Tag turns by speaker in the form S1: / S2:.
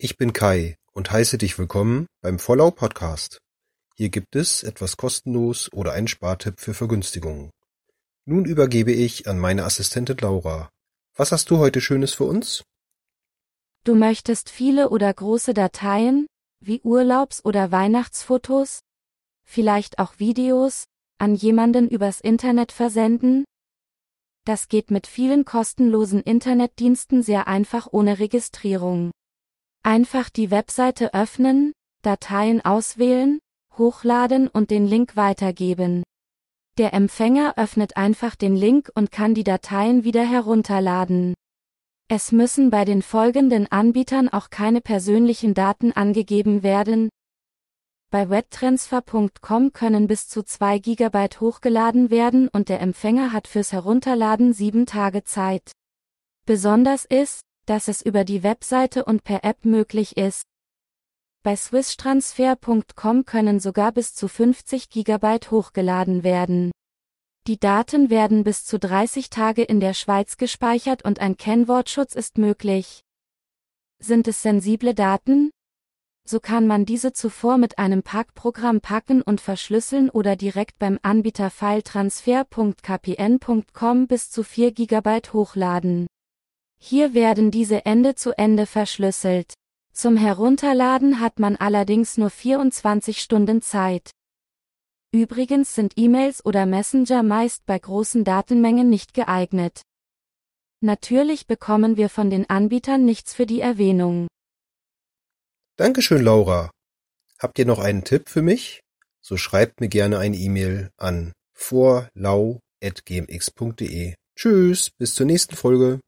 S1: Ich bin Kai und heiße dich willkommen beim Vollau Podcast. Hier gibt es etwas kostenlos oder einen Spartipp für Vergünstigungen. Nun übergebe ich an meine Assistentin Laura. Was hast du heute Schönes für uns?
S2: Du möchtest viele oder große Dateien, wie Urlaubs- oder Weihnachtsfotos, vielleicht auch Videos, an jemanden übers Internet versenden? Das geht mit vielen kostenlosen Internetdiensten sehr einfach ohne Registrierung. Einfach die Webseite öffnen, Dateien auswählen, hochladen und den Link weitergeben. Der Empfänger öffnet einfach den Link und kann die Dateien wieder herunterladen. Es müssen bei den folgenden Anbietern auch keine persönlichen Daten angegeben werden. Bei webtransfer.com können bis zu 2 GB hochgeladen werden und der Empfänger hat fürs Herunterladen 7 Tage Zeit. Besonders ist, dass es über die Webseite und per App möglich ist. Bei swisstransfer.com können sogar bis zu 50 GB hochgeladen werden. Die Daten werden bis zu 30 Tage in der Schweiz gespeichert und ein Kennwortschutz ist möglich. Sind es sensible Daten? So kann man diese zuvor mit einem Packprogramm packen und verschlüsseln oder direkt beim Anbieter filetransfer.kpn.com bis zu 4 GB hochladen. Hier werden diese Ende zu Ende verschlüsselt. Zum Herunterladen hat man allerdings nur 24 Stunden Zeit. Übrigens sind E-Mails oder Messenger meist bei großen Datenmengen nicht geeignet. Natürlich bekommen wir von den Anbietern nichts für die Erwähnung.
S1: Dankeschön, Laura. Habt ihr noch einen Tipp für mich? So schreibt mir gerne eine E-Mail an vorlau.gmx.de. Tschüss, bis zur nächsten Folge.